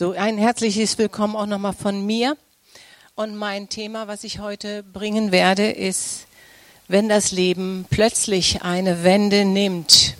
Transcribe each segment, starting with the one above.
So, ein herzliches Willkommen auch nochmal von mir. Und mein Thema, was ich heute bringen werde, ist, wenn das Leben plötzlich eine Wende nimmt.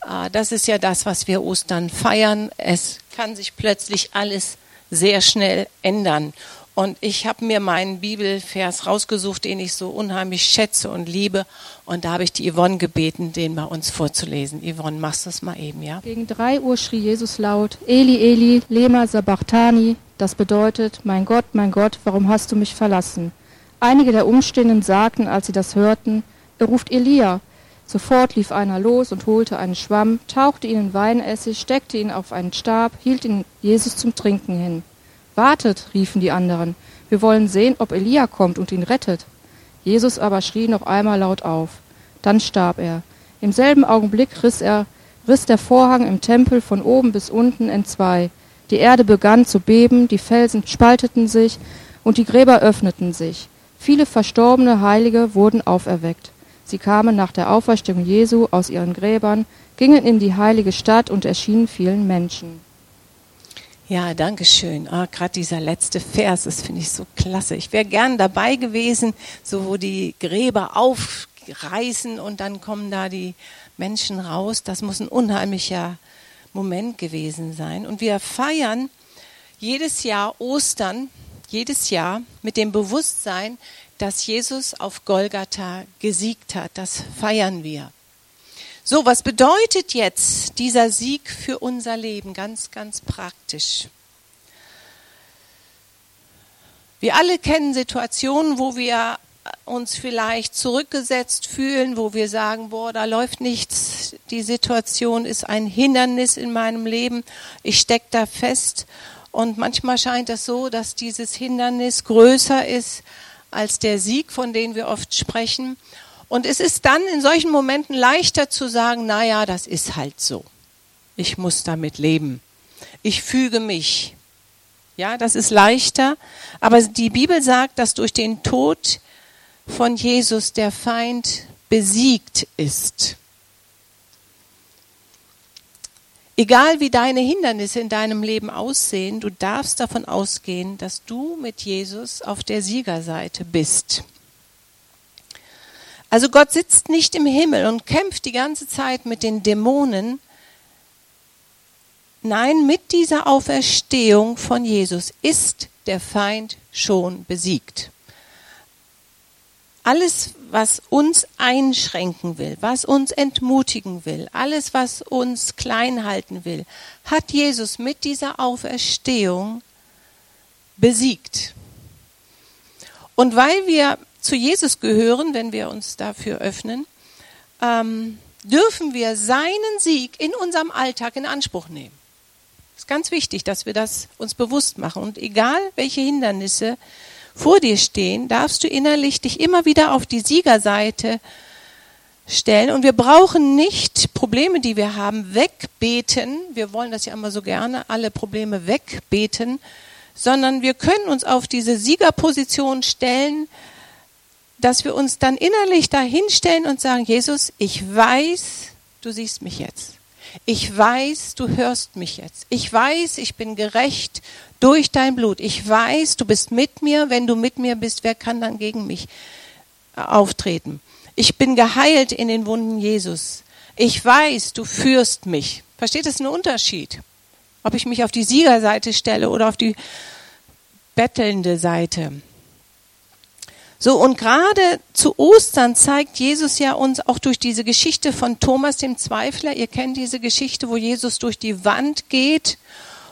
Ah, das ist ja das, was wir Ostern feiern. Es kann sich plötzlich alles sehr schnell ändern. Und ich habe mir meinen Bibelvers rausgesucht, den ich so unheimlich schätze und liebe. Und da habe ich die Yvonne gebeten, den bei uns vorzulesen. Yvonne, machst du es mal eben, ja? Gegen drei Uhr schrie Jesus laut, Eli, Eli, lema sabachthani. Das bedeutet, mein Gott, mein Gott, warum hast du mich verlassen? Einige der Umstehenden sagten, als sie das hörten, er ruft Elia. Sofort lief einer los und holte einen Schwamm, tauchte ihn in Weinessig, steckte ihn auf einen Stab, hielt ihn Jesus zum Trinken hin. Wartet, riefen die anderen, wir wollen sehen, ob Elia kommt und ihn rettet. Jesus aber schrie noch einmal laut auf. Dann starb er. Im selben Augenblick riss er, riss der Vorhang im Tempel von oben bis unten entzwei. Die Erde begann zu beben, die Felsen spalteten sich und die Gräber öffneten sich. Viele verstorbene Heilige wurden auferweckt. Sie kamen nach der Auferstehung Jesu aus ihren Gräbern, gingen in die heilige Stadt und erschienen vielen Menschen. Ja, danke schön. Ah, Gerade dieser letzte Vers, das finde ich so klasse. Ich wäre gern dabei gewesen, so wo die Gräber aufreißen und dann kommen da die Menschen raus. Das muss ein unheimlicher Moment gewesen sein. Und wir feiern jedes Jahr Ostern, jedes Jahr mit dem Bewusstsein, dass Jesus auf Golgatha gesiegt hat. Das feiern wir. So, was bedeutet jetzt dieser Sieg für unser Leben? Ganz, ganz praktisch. Wir alle kennen Situationen, wo wir uns vielleicht zurückgesetzt fühlen, wo wir sagen, boah, da läuft nichts, die Situation ist ein Hindernis in meinem Leben, ich stecke da fest. Und manchmal scheint es so, dass dieses Hindernis größer ist als der Sieg, von dem wir oft sprechen. Und es ist dann in solchen Momenten leichter zu sagen, na ja, das ist halt so. Ich muss damit leben. Ich füge mich. Ja, das ist leichter. Aber die Bibel sagt, dass durch den Tod von Jesus der Feind besiegt ist. Egal wie deine Hindernisse in deinem Leben aussehen, du darfst davon ausgehen, dass du mit Jesus auf der Siegerseite bist. Also Gott sitzt nicht im Himmel und kämpft die ganze Zeit mit den Dämonen. Nein, mit dieser Auferstehung von Jesus ist der Feind schon besiegt. Alles, was uns einschränken will, was uns entmutigen will, alles, was uns klein halten will, hat Jesus mit dieser Auferstehung besiegt. Und weil wir zu Jesus gehören, wenn wir uns dafür öffnen, ähm, dürfen wir seinen Sieg in unserem Alltag in Anspruch nehmen. Es ist ganz wichtig, dass wir das uns bewusst machen. Und egal, welche Hindernisse vor dir stehen, darfst du innerlich dich immer wieder auf die Siegerseite stellen. Und wir brauchen nicht Probleme, die wir haben, wegbeten. Wir wollen das ja immer so gerne, alle Probleme wegbeten, sondern wir können uns auf diese Siegerposition stellen, dass wir uns dann innerlich dahinstellen und sagen, Jesus, ich weiß, du siehst mich jetzt. Ich weiß, du hörst mich jetzt. Ich weiß, ich bin gerecht durch dein Blut. Ich weiß, du bist mit mir. Wenn du mit mir bist, wer kann dann gegen mich äh, auftreten? Ich bin geheilt in den Wunden Jesus. Ich weiß, du führst mich. Versteht es einen Unterschied? Ob ich mich auf die Siegerseite stelle oder auf die bettelnde Seite. So, und gerade zu Ostern zeigt Jesus ja uns auch durch diese Geschichte von Thomas dem Zweifler. Ihr kennt diese Geschichte, wo Jesus durch die Wand geht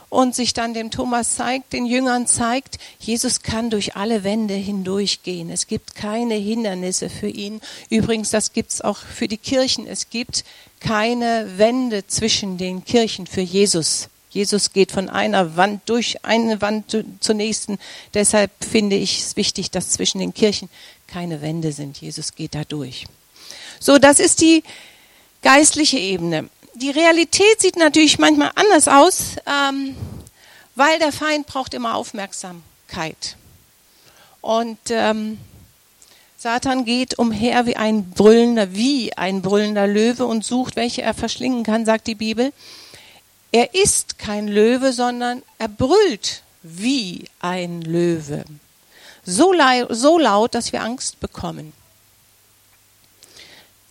und sich dann dem Thomas zeigt, den Jüngern zeigt, Jesus kann durch alle Wände hindurchgehen. Es gibt keine Hindernisse für ihn. Übrigens, das gibt's auch für die Kirchen. Es gibt keine Wände zwischen den Kirchen für Jesus. Jesus geht von einer Wand durch eine Wand zur nächsten. Deshalb finde ich es wichtig, dass zwischen den Kirchen keine Wände sind. Jesus geht da durch. So, das ist die geistliche Ebene. Die Realität sieht natürlich manchmal anders aus, ähm, weil der Feind braucht immer Aufmerksamkeit. Und ähm, Satan geht umher wie ein brüllender, wie ein brüllender Löwe und sucht, welche er verschlingen kann, sagt die Bibel. Er ist kein Löwe, sondern er brüllt wie ein Löwe. So, so laut, dass wir Angst bekommen.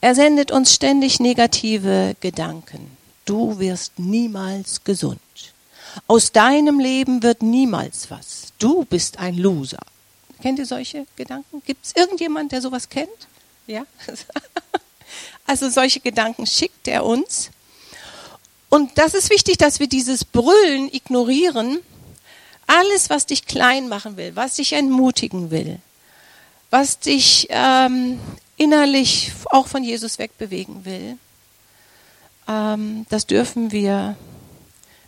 Er sendet uns ständig negative Gedanken. Du wirst niemals gesund. Aus deinem Leben wird niemals was. Du bist ein Loser. Kennt ihr solche Gedanken? Gibt es irgendjemand, der sowas kennt? Ja? Also solche Gedanken schickt er uns. Und das ist wichtig, dass wir dieses Brüllen ignorieren. Alles, was dich klein machen will, was dich entmutigen will, was dich ähm, innerlich auch von Jesus wegbewegen will, ähm, das dürfen wir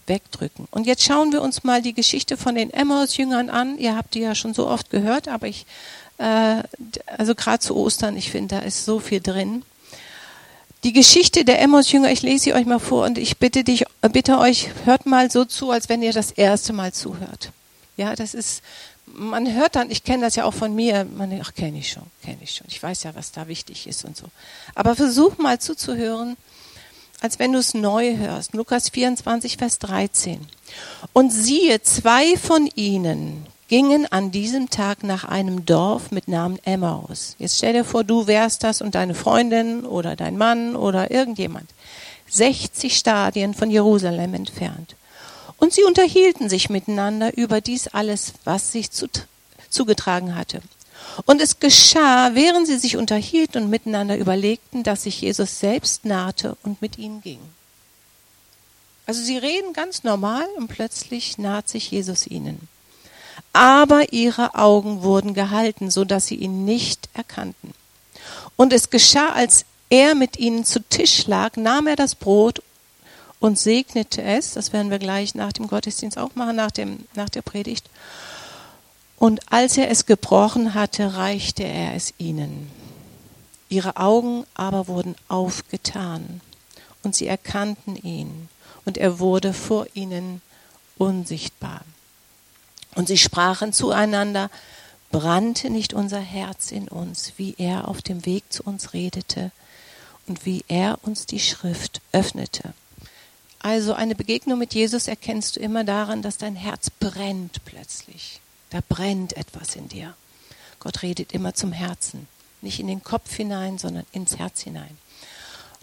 wegdrücken. Und jetzt schauen wir uns mal die Geschichte von den Emmaus-Jüngern an. Ihr habt die ja schon so oft gehört, aber ich, äh, also gerade zu Ostern, ich finde, da ist so viel drin. Die Geschichte der Emmaus-Jünger, ich lese sie euch mal vor und ich bitte dich, bitte euch, hört mal so zu, als wenn ihr das erste Mal zuhört. Ja, das ist, man hört dann, ich kenne das ja auch von mir, man denkt, ach, kenne ich schon, kenne ich schon. Ich weiß ja, was da wichtig ist und so. Aber versuch mal zuzuhören, als wenn du es neu hörst. Lukas 24, Vers 13. Und siehe, zwei von ihnen gingen an diesem Tag nach einem Dorf mit Namen Emmaus. Jetzt stell dir vor, du wärst das und deine Freundin oder dein Mann oder irgendjemand. 60 Stadien von Jerusalem entfernt. Und sie unterhielten sich miteinander über dies alles, was sich zu, zugetragen hatte. Und es geschah, während sie sich unterhielten und miteinander überlegten, dass sich Jesus selbst nahte und mit ihnen ging. Also sie reden ganz normal und plötzlich naht sich Jesus ihnen. Aber ihre Augen wurden gehalten, so dass sie ihn nicht erkannten. Und es geschah, als er mit ihnen zu Tisch lag, nahm er das Brot und segnete es. Das werden wir gleich nach dem Gottesdienst auch machen, nach, dem, nach der Predigt. Und als er es gebrochen hatte, reichte er es ihnen. Ihre Augen aber wurden aufgetan und sie erkannten ihn und er wurde vor ihnen unsichtbar. Und sie sprachen zueinander, brannte nicht unser Herz in uns, wie er auf dem Weg zu uns redete und wie er uns die Schrift öffnete. Also eine Begegnung mit Jesus erkennst du immer daran, dass dein Herz brennt plötzlich. Da brennt etwas in dir. Gott redet immer zum Herzen, nicht in den Kopf hinein, sondern ins Herz hinein.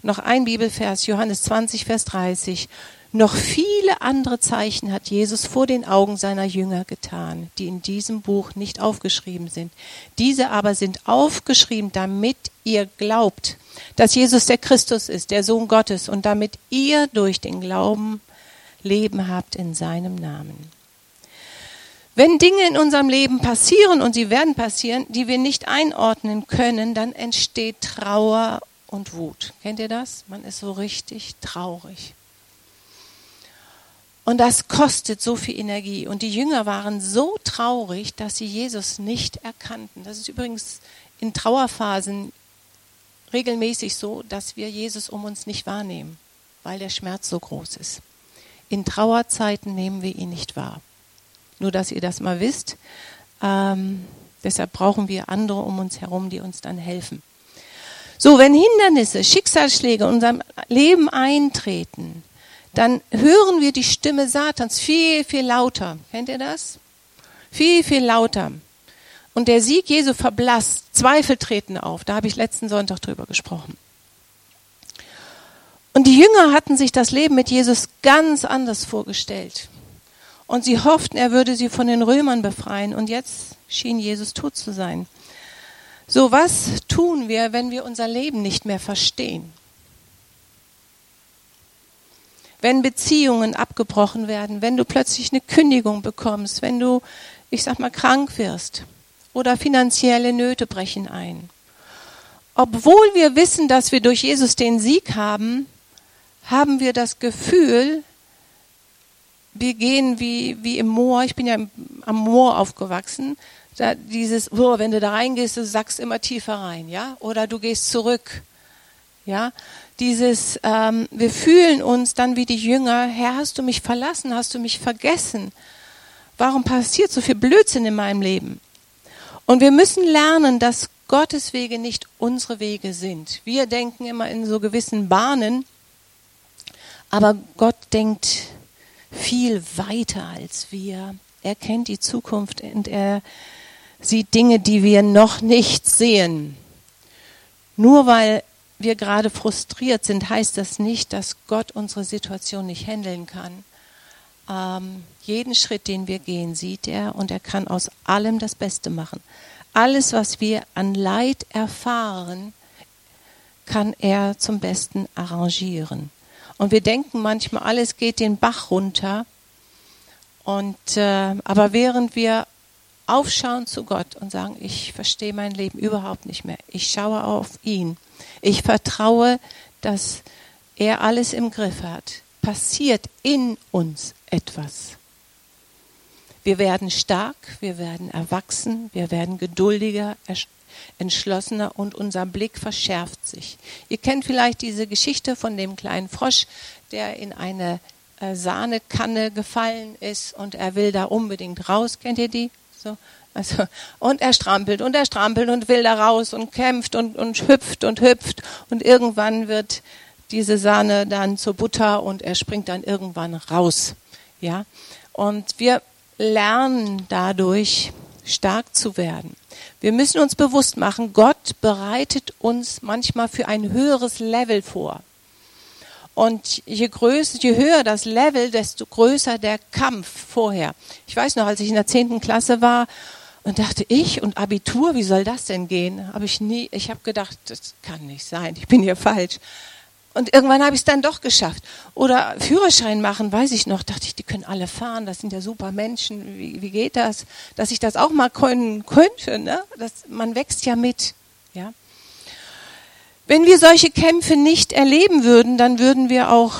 Noch ein Bibelvers, Johannes 20, Vers 30. Noch viele andere Zeichen hat Jesus vor den Augen seiner Jünger getan, die in diesem Buch nicht aufgeschrieben sind. Diese aber sind aufgeschrieben, damit ihr glaubt, dass Jesus der Christus ist, der Sohn Gottes, und damit ihr durch den Glauben Leben habt in seinem Namen. Wenn Dinge in unserem Leben passieren und sie werden passieren, die wir nicht einordnen können, dann entsteht Trauer und Wut. Kennt ihr das? Man ist so richtig traurig. Und das kostet so viel Energie. Und die Jünger waren so traurig, dass sie Jesus nicht erkannten. Das ist übrigens in Trauerphasen regelmäßig so, dass wir Jesus um uns nicht wahrnehmen, weil der Schmerz so groß ist. In Trauerzeiten nehmen wir ihn nicht wahr. Nur, dass ihr das mal wisst. Ähm, deshalb brauchen wir andere um uns herum, die uns dann helfen. So, wenn Hindernisse, Schicksalsschläge in unserem Leben eintreten, dann hören wir die Stimme Satans viel, viel lauter. Kennt ihr das? Viel, viel lauter. Und der Sieg Jesu verblasst, Zweifel treten auf. Da habe ich letzten Sonntag drüber gesprochen. Und die Jünger hatten sich das Leben mit Jesus ganz anders vorgestellt. Und sie hofften, er würde sie von den Römern befreien. Und jetzt schien Jesus tot zu sein. So, was tun wir, wenn wir unser Leben nicht mehr verstehen? Wenn Beziehungen abgebrochen werden, wenn du plötzlich eine Kündigung bekommst, wenn du, ich sag mal, krank wirst oder finanzielle Nöte brechen ein. Obwohl wir wissen, dass wir durch Jesus den Sieg haben, haben wir das Gefühl, wir gehen wie, wie im Moor, ich bin ja am Moor aufgewachsen, da dieses, wenn du da reingehst, du sackst immer tiefer rein, ja, oder du gehst zurück, ja, dieses, ähm, wir fühlen uns dann wie die Jünger, Herr, hast du mich verlassen, hast du mich vergessen? Warum passiert so viel Blödsinn in meinem Leben? Und wir müssen lernen, dass Gottes Wege nicht unsere Wege sind. Wir denken immer in so gewissen Bahnen, aber Gott denkt viel weiter als wir. Er kennt die Zukunft und er sieht Dinge, die wir noch nicht sehen. Nur weil wir gerade frustriert sind, heißt das nicht, dass Gott unsere Situation nicht handeln kann. Ähm, jeden Schritt, den wir gehen, sieht er und er kann aus allem das Beste machen. Alles, was wir an Leid erfahren, kann er zum Besten arrangieren. Und wir denken manchmal, alles geht den Bach runter. Und, äh, aber während wir aufschauen zu Gott und sagen, ich verstehe mein Leben überhaupt nicht mehr, ich schaue auf ihn, ich vertraue, dass er alles im Griff hat, passiert in uns etwas. Wir werden stark, wir werden erwachsen, wir werden geduldiger, entschlossener und unser Blick verschärft sich. Ihr kennt vielleicht diese Geschichte von dem kleinen Frosch, der in eine äh, Sahnekanne gefallen ist und er will da unbedingt raus. Kennt ihr die? So, also, und er strampelt und er strampelt und will da raus und kämpft und, und hüpft und hüpft und irgendwann wird diese Sahne dann zur Butter und er springt dann irgendwann raus. Ja, und wir lernen dadurch stark zu werden. Wir müssen uns bewusst machen, Gott bereitet uns manchmal für ein höheres Level vor. Und je größer, je höher das Level, desto größer der Kampf vorher. Ich weiß noch, als ich in der zehnten Klasse war und dachte ich und Abitur, wie soll das denn gehen? Habe ich nie, ich habe gedacht, das kann nicht sein, ich bin hier falsch. Und irgendwann habe ich es dann doch geschafft. Oder Führerschein machen, weiß ich noch, dachte ich, die können alle fahren, das sind ja super Menschen, wie, wie geht das? Dass ich das auch mal können könnte, ne? Das, man wächst ja mit. Wenn wir solche Kämpfe nicht erleben würden, dann würden wir auch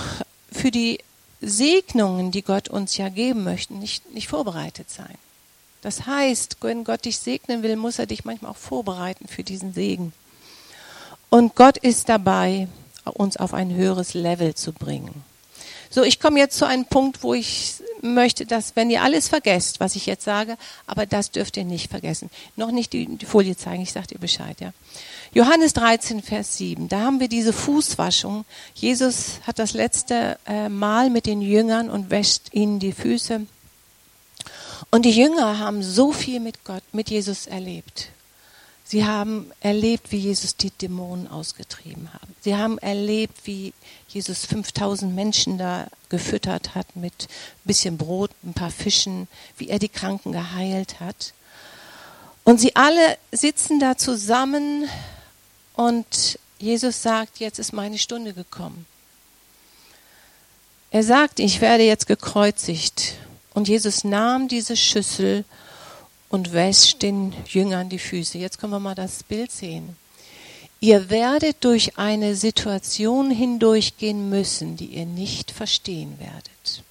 für die Segnungen, die Gott uns ja geben möchte, nicht, nicht vorbereitet sein. Das heißt, wenn Gott dich segnen will, muss er dich manchmal auch vorbereiten für diesen Segen. Und Gott ist dabei, uns auf ein höheres Level zu bringen. So, ich komme jetzt zu einem Punkt, wo ich möchte, dass, wenn ihr alles vergesst, was ich jetzt sage, aber das dürft ihr nicht vergessen. Noch nicht die, die Folie zeigen, ich sage dir Bescheid, ja. Johannes 13, Vers 7, da haben wir diese Fußwaschung. Jesus hat das letzte äh, Mal mit den Jüngern und wäscht ihnen die Füße. Und die Jünger haben so viel mit Gott, mit Jesus erlebt. Sie haben erlebt, wie Jesus die Dämonen ausgetrieben hat. Sie haben erlebt, wie Jesus 5000 Menschen da gefüttert hat mit ein bisschen Brot, ein paar Fischen, wie er die Kranken geheilt hat. Und sie alle sitzen da zusammen und Jesus sagt, jetzt ist meine Stunde gekommen. Er sagt, ich werde jetzt gekreuzigt. Und Jesus nahm diese Schüssel und wäscht den Jüngern die Füße. Jetzt können wir mal das Bild sehen. Ihr werdet durch eine Situation hindurchgehen müssen, die ihr nicht verstehen werdet.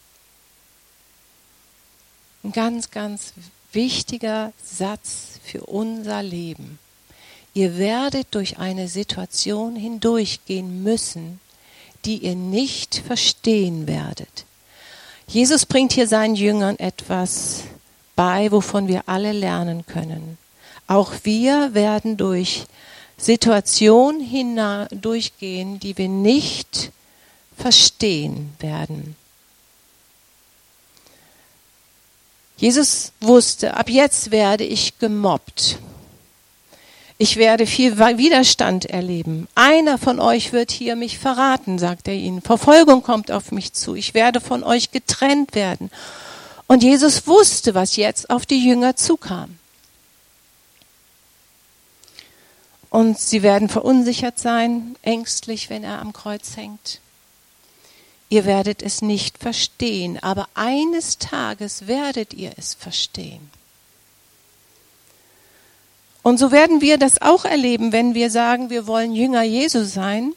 Ein ganz, ganz wichtiger Satz für unser Leben. Ihr werdet durch eine Situation hindurchgehen müssen, die ihr nicht verstehen werdet. Jesus bringt hier seinen Jüngern etwas bei, wovon wir alle lernen können. Auch wir werden durch Situationen hindurchgehen, die wir nicht verstehen werden. Jesus wusste, ab jetzt werde ich gemobbt. Ich werde viel Widerstand erleben. Einer von euch wird hier mich verraten, sagt er ihnen. Verfolgung kommt auf mich zu. Ich werde von euch getrennt werden. Und Jesus wusste, was jetzt auf die Jünger zukam. Und sie werden verunsichert sein, ängstlich, wenn er am Kreuz hängt. Ihr werdet es nicht verstehen, aber eines Tages werdet ihr es verstehen. Und so werden wir das auch erleben, wenn wir sagen, wir wollen Jünger Jesu sein.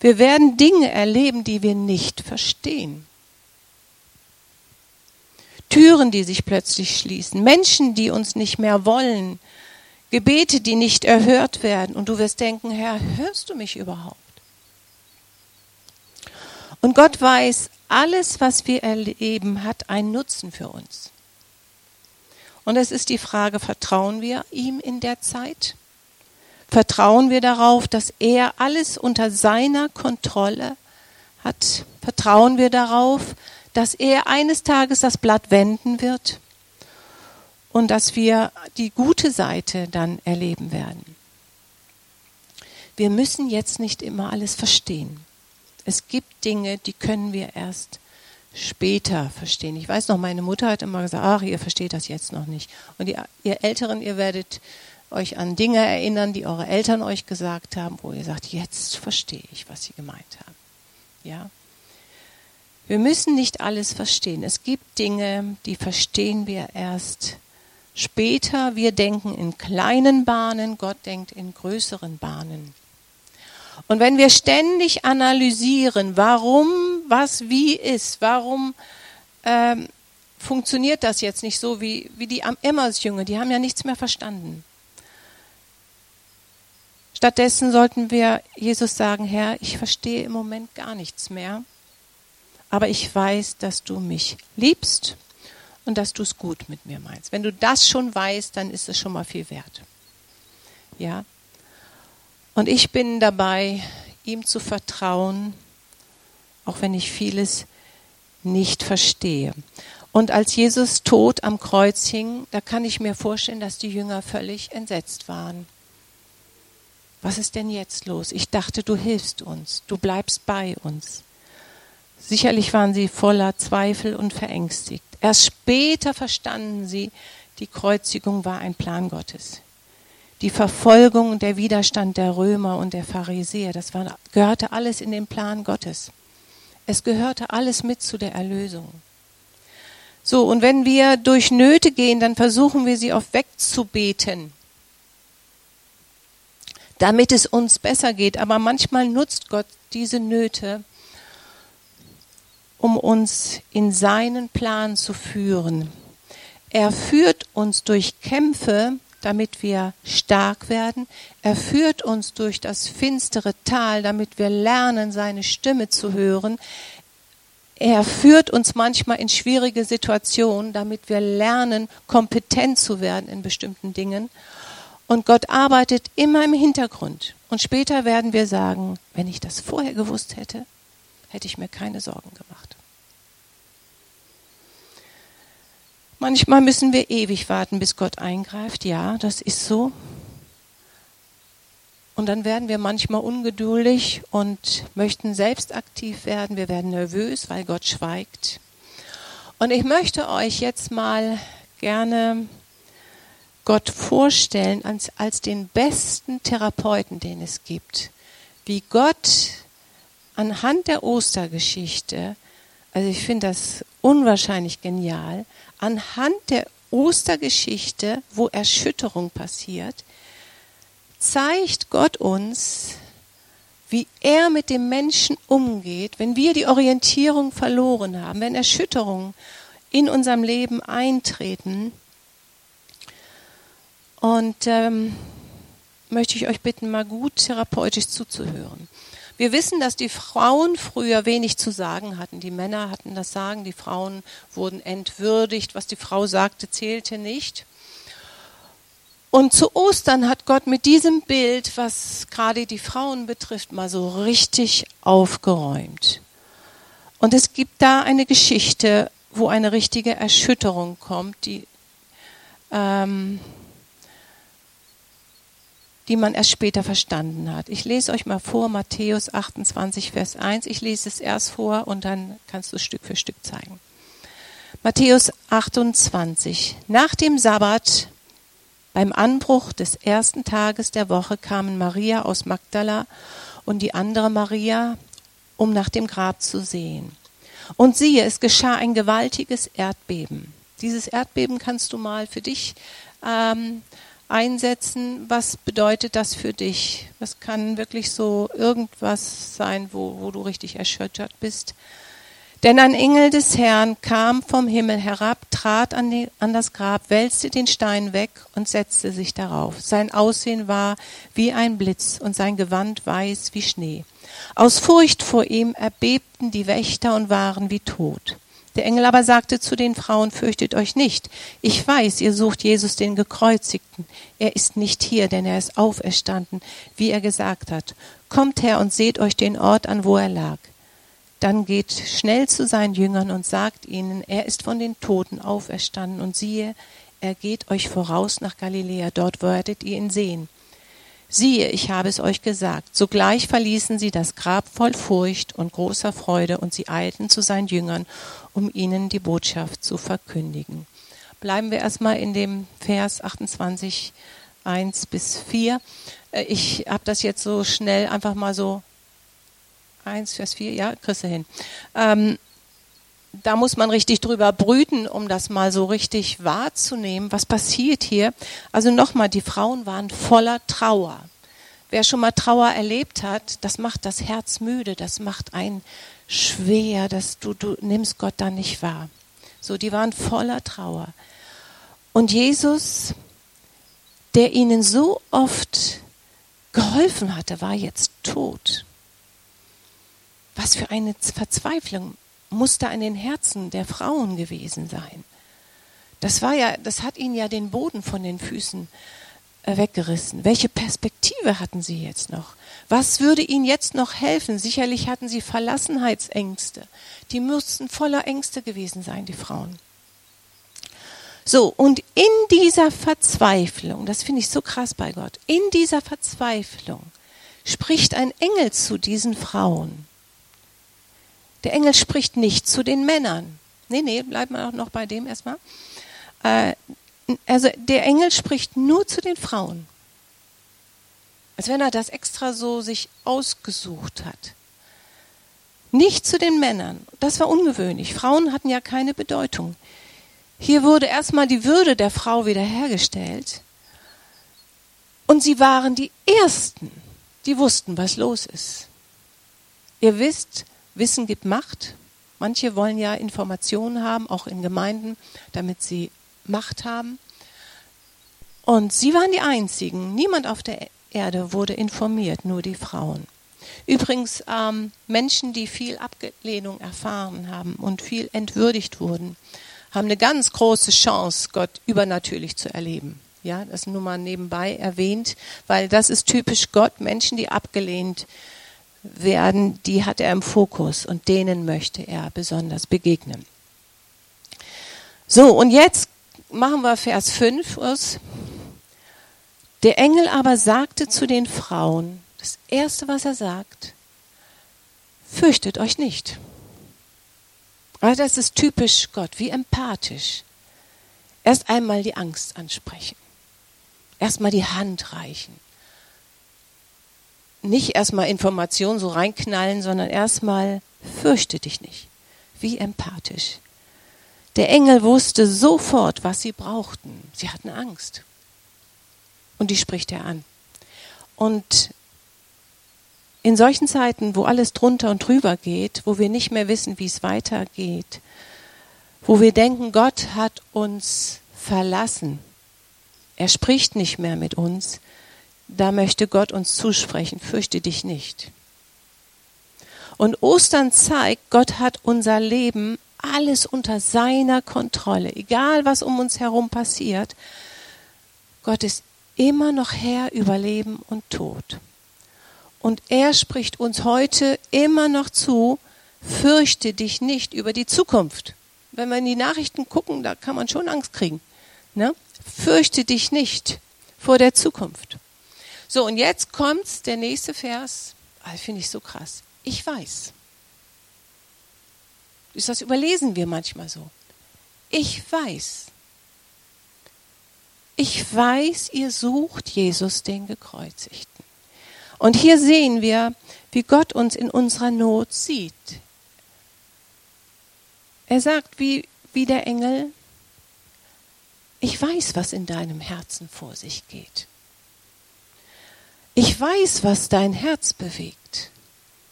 Wir werden Dinge erleben, die wir nicht verstehen. Türen, die sich plötzlich schließen, Menschen, die uns nicht mehr wollen, Gebete, die nicht erhört werden. Und du wirst denken, Herr, hörst du mich überhaupt? Und Gott weiß, alles, was wir erleben, hat einen Nutzen für uns. Und es ist die Frage, vertrauen wir ihm in der Zeit? Vertrauen wir darauf, dass er alles unter seiner Kontrolle hat? Vertrauen wir darauf, dass er eines Tages das Blatt wenden wird und dass wir die gute Seite dann erleben werden. Wir müssen jetzt nicht immer alles verstehen. Es gibt Dinge, die können wir erst später verstehen. Ich weiß noch, meine Mutter hat immer gesagt, ach, ihr versteht das jetzt noch nicht. Und ihr, ihr Älteren, ihr werdet euch an Dinge erinnern, die eure Eltern euch gesagt haben, wo ihr sagt, jetzt verstehe ich, was sie gemeint haben. Ja. Wir müssen nicht alles verstehen. Es gibt Dinge, die verstehen wir erst später. Wir denken in kleinen Bahnen, Gott denkt in größeren Bahnen. Und wenn wir ständig analysieren, warum was wie ist, warum ähm, funktioniert das jetzt nicht so wie, wie die Emmaus-Jünger, die haben ja nichts mehr verstanden. Stattdessen sollten wir Jesus sagen, Herr, ich verstehe im Moment gar nichts mehr, aber ich weiß, dass du mich liebst und dass du es gut mit mir meinst. Wenn du das schon weißt, dann ist es schon mal viel wert. Ja. Und ich bin dabei, ihm zu vertrauen, auch wenn ich vieles nicht verstehe. Und als Jesus tot am Kreuz hing, da kann ich mir vorstellen, dass die Jünger völlig entsetzt waren was ist denn jetzt los? Ich dachte, du hilfst uns, du bleibst bei uns. Sicherlich waren sie voller Zweifel und verängstigt. Erst später verstanden sie, die Kreuzigung war ein Plan Gottes. Die Verfolgung und der Widerstand der Römer und der Pharisäer, das war, gehörte alles in den Plan Gottes. Es gehörte alles mit zu der Erlösung. So, und wenn wir durch Nöte gehen, dann versuchen wir sie oft wegzubeten damit es uns besser geht. Aber manchmal nutzt Gott diese Nöte, um uns in seinen Plan zu führen. Er führt uns durch Kämpfe, damit wir stark werden. Er führt uns durch das finstere Tal, damit wir lernen, seine Stimme zu hören. Er führt uns manchmal in schwierige Situationen, damit wir lernen, kompetent zu werden in bestimmten Dingen. Und Gott arbeitet immer im Hintergrund. Und später werden wir sagen, wenn ich das vorher gewusst hätte, hätte ich mir keine Sorgen gemacht. Manchmal müssen wir ewig warten, bis Gott eingreift. Ja, das ist so. Und dann werden wir manchmal ungeduldig und möchten selbst aktiv werden. Wir werden nervös, weil Gott schweigt. Und ich möchte euch jetzt mal gerne Gott vorstellen als, als den besten Therapeuten, den es gibt. Wie Gott anhand der Ostergeschichte, also ich finde das unwahrscheinlich genial, anhand der Ostergeschichte, wo Erschütterung passiert, zeigt Gott uns, wie er mit dem Menschen umgeht, wenn wir die Orientierung verloren haben, wenn Erschütterungen in unserem Leben eintreten, und ähm, möchte ich euch bitten, mal gut therapeutisch zuzuhören. Wir wissen, dass die Frauen früher wenig zu sagen hatten. Die Männer hatten das Sagen, die Frauen wurden entwürdigt. Was die Frau sagte, zählte nicht. Und zu Ostern hat Gott mit diesem Bild, was gerade die Frauen betrifft, mal so richtig aufgeräumt. Und es gibt da eine Geschichte, wo eine richtige Erschütterung kommt, die ähm, die man erst später verstanden hat. Ich lese euch mal vor Matthäus 28, Vers 1. Ich lese es erst vor und dann kannst du es Stück für Stück zeigen. Matthäus 28. Nach dem Sabbat, beim Anbruch des ersten Tages der Woche, kamen Maria aus Magdala und die andere Maria, um nach dem Grab zu sehen. Und siehe, es geschah ein gewaltiges Erdbeben. Dieses Erdbeben kannst du mal für dich ähm, einsetzen, was bedeutet das für dich? Das kann wirklich so irgendwas sein, wo, wo du richtig erschüttert bist. Denn ein Engel des Herrn kam vom Himmel herab, trat an, die, an, das Grab, wälzte den Stein weg und setzte sich darauf. Sein Aussehen war wie ein Blitz und sein Gewand weiß wie Schnee. Aus Furcht vor ihm erbebten die Wächter und waren wie tot. Der Engel aber sagte zu den Frauen, fürchtet euch nicht. Ich weiß, ihr sucht Jesus den Gekreuzigten. Er ist nicht hier, denn er ist auferstanden, wie er gesagt hat. Kommt her und seht euch den Ort an, wo er lag. dann geht schnell zu seinen Jüngern und sagt ihnen, er ist von den Toten auferstanden und siehe, er geht euch voraus nach Galiläa, dort werdet ihr ihn sehen. Siehe, ich habe es euch gesagt. Sogleich verließen sie das Grab voll Furcht und großer Freude und sie eilten zu seinen Jüngern, um ihnen die Botschaft zu verkündigen. Bleiben wir erstmal in dem Vers 28, 1 bis 4. Äh, ich habe das jetzt so schnell einfach mal so 1, Vers 4, ja, kriegst du hin. Ähm, da muss man richtig drüber brüten, um das mal so richtig wahrzunehmen. Was passiert hier? Also nochmal, die Frauen waren voller Trauer. Wer schon mal Trauer erlebt hat, das macht das Herz müde, das macht einen schwer, dass du, du nimmst Gott dann nicht wahr. So, die waren voller Trauer. Und Jesus, der ihnen so oft geholfen hatte, war jetzt tot. Was für eine Verzweiflung muss da in den Herzen der Frauen gewesen sein. Das war ja, das hat ihnen ja den Boden von den Füßen äh, weggerissen. Welche Perspektive hatten sie jetzt noch? Was würde ihnen jetzt noch helfen? Sicherlich hatten sie Verlassenheitsängste. Die müssten voller Ängste gewesen sein, die Frauen. So, und in dieser Verzweiflung, das finde ich so krass bei Gott, in dieser Verzweiflung spricht ein Engel zu diesen Frauen der Engel spricht nicht zu den Männern. Nee, nee, bleiben wir auch noch bei dem erstmal. Äh, also der Engel spricht nur zu den Frauen. Als wenn er das extra so sich ausgesucht hat. Nicht zu den Männern. Das war ungewöhnlich. Frauen hatten ja keine Bedeutung. Hier wurde erstmal die Würde der Frau wiederhergestellt. Und sie waren die Ersten, die wussten, was los ist. Ihr wisst, Wissen gibt Macht. Manche wollen ja Informationen haben, auch in Gemeinden, damit sie Macht haben. Und sie waren die Einzigen. Niemand auf der Erde wurde informiert, nur die Frauen. Übrigens, ähm, Menschen, die viel Ablehnung erfahren haben und viel entwürdigt wurden, haben eine ganz große Chance, Gott übernatürlich zu erleben. Ja, das nur mal nebenbei erwähnt, weil das ist typisch Gott. Menschen, die abgelehnt werden, die hat er im Fokus und denen möchte er besonders begegnen. So, und jetzt machen wir Vers 5 aus. Der Engel aber sagte zu den Frauen, das Erste, was er sagt, fürchtet euch nicht. Also das ist typisch Gott, wie empathisch. Erst einmal die Angst ansprechen. Erstmal die Hand reichen nicht erstmal Informationen so reinknallen, sondern erstmal fürchte dich nicht. Wie empathisch. Der Engel wusste sofort, was sie brauchten. Sie hatten Angst. Und die spricht er an. Und in solchen Zeiten, wo alles drunter und drüber geht, wo wir nicht mehr wissen, wie es weitergeht, wo wir denken, Gott hat uns verlassen, er spricht nicht mehr mit uns, da möchte Gott uns zusprechen, fürchte dich nicht. Und Ostern zeigt, Gott hat unser Leben alles unter seiner Kontrolle, egal was um uns herum passiert. Gott ist immer noch Herr über Leben und Tod. Und er spricht uns heute immer noch zu, fürchte dich nicht über die Zukunft. Wenn wir in die Nachrichten gucken, da kann man schon Angst kriegen. Ne? Fürchte dich nicht vor der Zukunft. So, und jetzt kommt der nächste Vers. Ah, Finde ich so krass. Ich weiß. Das überlesen wir manchmal so. Ich weiß. Ich weiß, ihr sucht Jesus, den Gekreuzigten. Und hier sehen wir, wie Gott uns in unserer Not sieht. Er sagt wie, wie der Engel, ich weiß, was in deinem Herzen vor sich geht. Ich weiß, was dein Herz bewegt,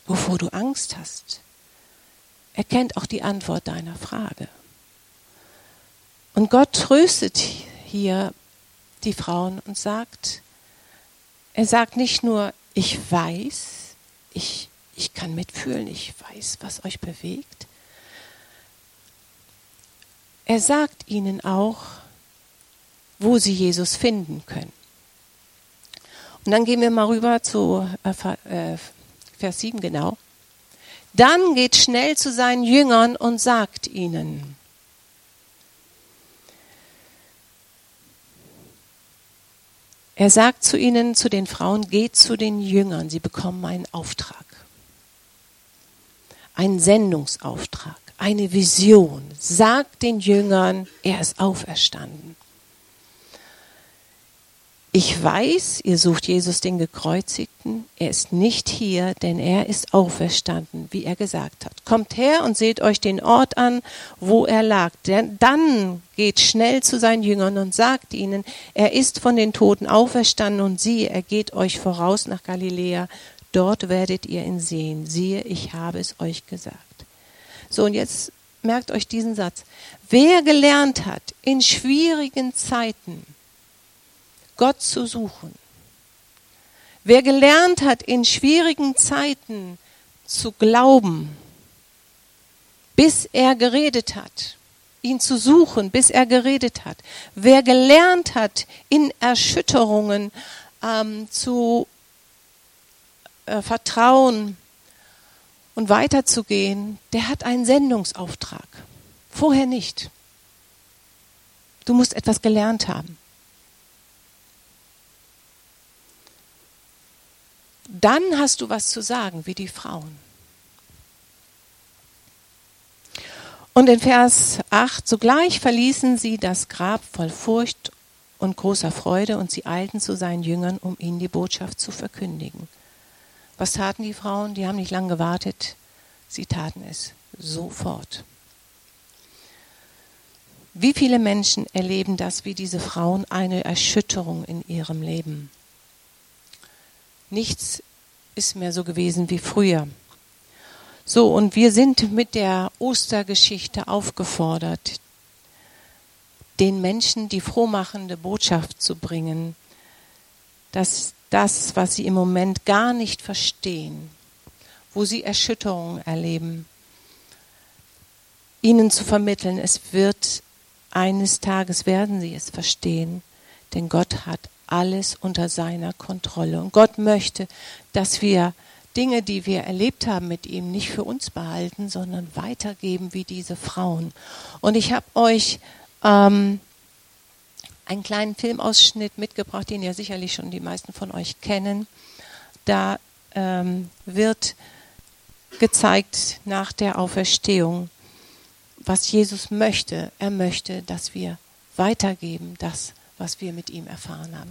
wovor du Angst hast. Er kennt auch die Antwort deiner Frage. Und Gott tröstet hier die Frauen und sagt, er sagt nicht nur, ich weiß, ich, ich kann mitfühlen, ich weiß, was euch bewegt. Er sagt ihnen auch, wo sie Jesus finden können. Und dann gehen wir mal rüber zu äh, äh Vers 7 genau. Dann geht schnell zu seinen Jüngern und sagt ihnen, Er sagt zu ihnen, zu den Frauen, geht zu den Jüngern, sie bekommen einen Auftrag, einen Sendungsauftrag, eine Vision. Sagt den Jüngern, er ist auferstanden. Ich weiß, ihr sucht Jesus den Gekreuzigten. Er ist nicht hier, denn er ist auferstanden, wie er gesagt hat. Kommt her und seht euch den Ort an, wo er lag. Denn dann geht schnell zu seinen Jüngern und sagt ihnen, er ist von den Toten auferstanden und siehe, er geht euch voraus nach Galiläa. Dort werdet ihr ihn sehen. Siehe, ich habe es euch gesagt. So, und jetzt merkt euch diesen Satz. Wer gelernt hat, in schwierigen Zeiten, Gott zu suchen. Wer gelernt hat, in schwierigen Zeiten zu glauben, bis er geredet hat, ihn zu suchen, bis er geredet hat. Wer gelernt hat, in Erschütterungen ähm, zu äh, vertrauen und weiterzugehen, der hat einen Sendungsauftrag. Vorher nicht. Du musst etwas gelernt haben. Dann hast du was zu sagen, wie die Frauen. Und in Vers 8, sogleich verließen sie das Grab voll Furcht und großer Freude und sie eilten zu seinen Jüngern, um ihnen die Botschaft zu verkündigen. Was taten die Frauen? Die haben nicht lange gewartet, sie taten es sofort. Wie viele Menschen erleben das wie diese Frauen, eine Erschütterung in ihrem Leben? Nichts ist mehr so gewesen wie früher. So, und wir sind mit der Ostergeschichte aufgefordert, den Menschen die frohmachende Botschaft zu bringen, dass das, was sie im Moment gar nicht verstehen, wo sie Erschütterungen erleben, ihnen zu vermitteln, es wird eines Tages werden sie es verstehen, denn Gott hat alles unter seiner Kontrolle. Und Gott möchte, dass wir Dinge, die wir erlebt haben mit ihm, nicht für uns behalten, sondern weitergeben wie diese Frauen. Und ich habe euch ähm, einen kleinen Filmausschnitt mitgebracht, den ja sicherlich schon die meisten von euch kennen. Da ähm, wird gezeigt nach der Auferstehung, was Jesus möchte. Er möchte, dass wir weitergeben, das, was wir mit ihm erfahren haben.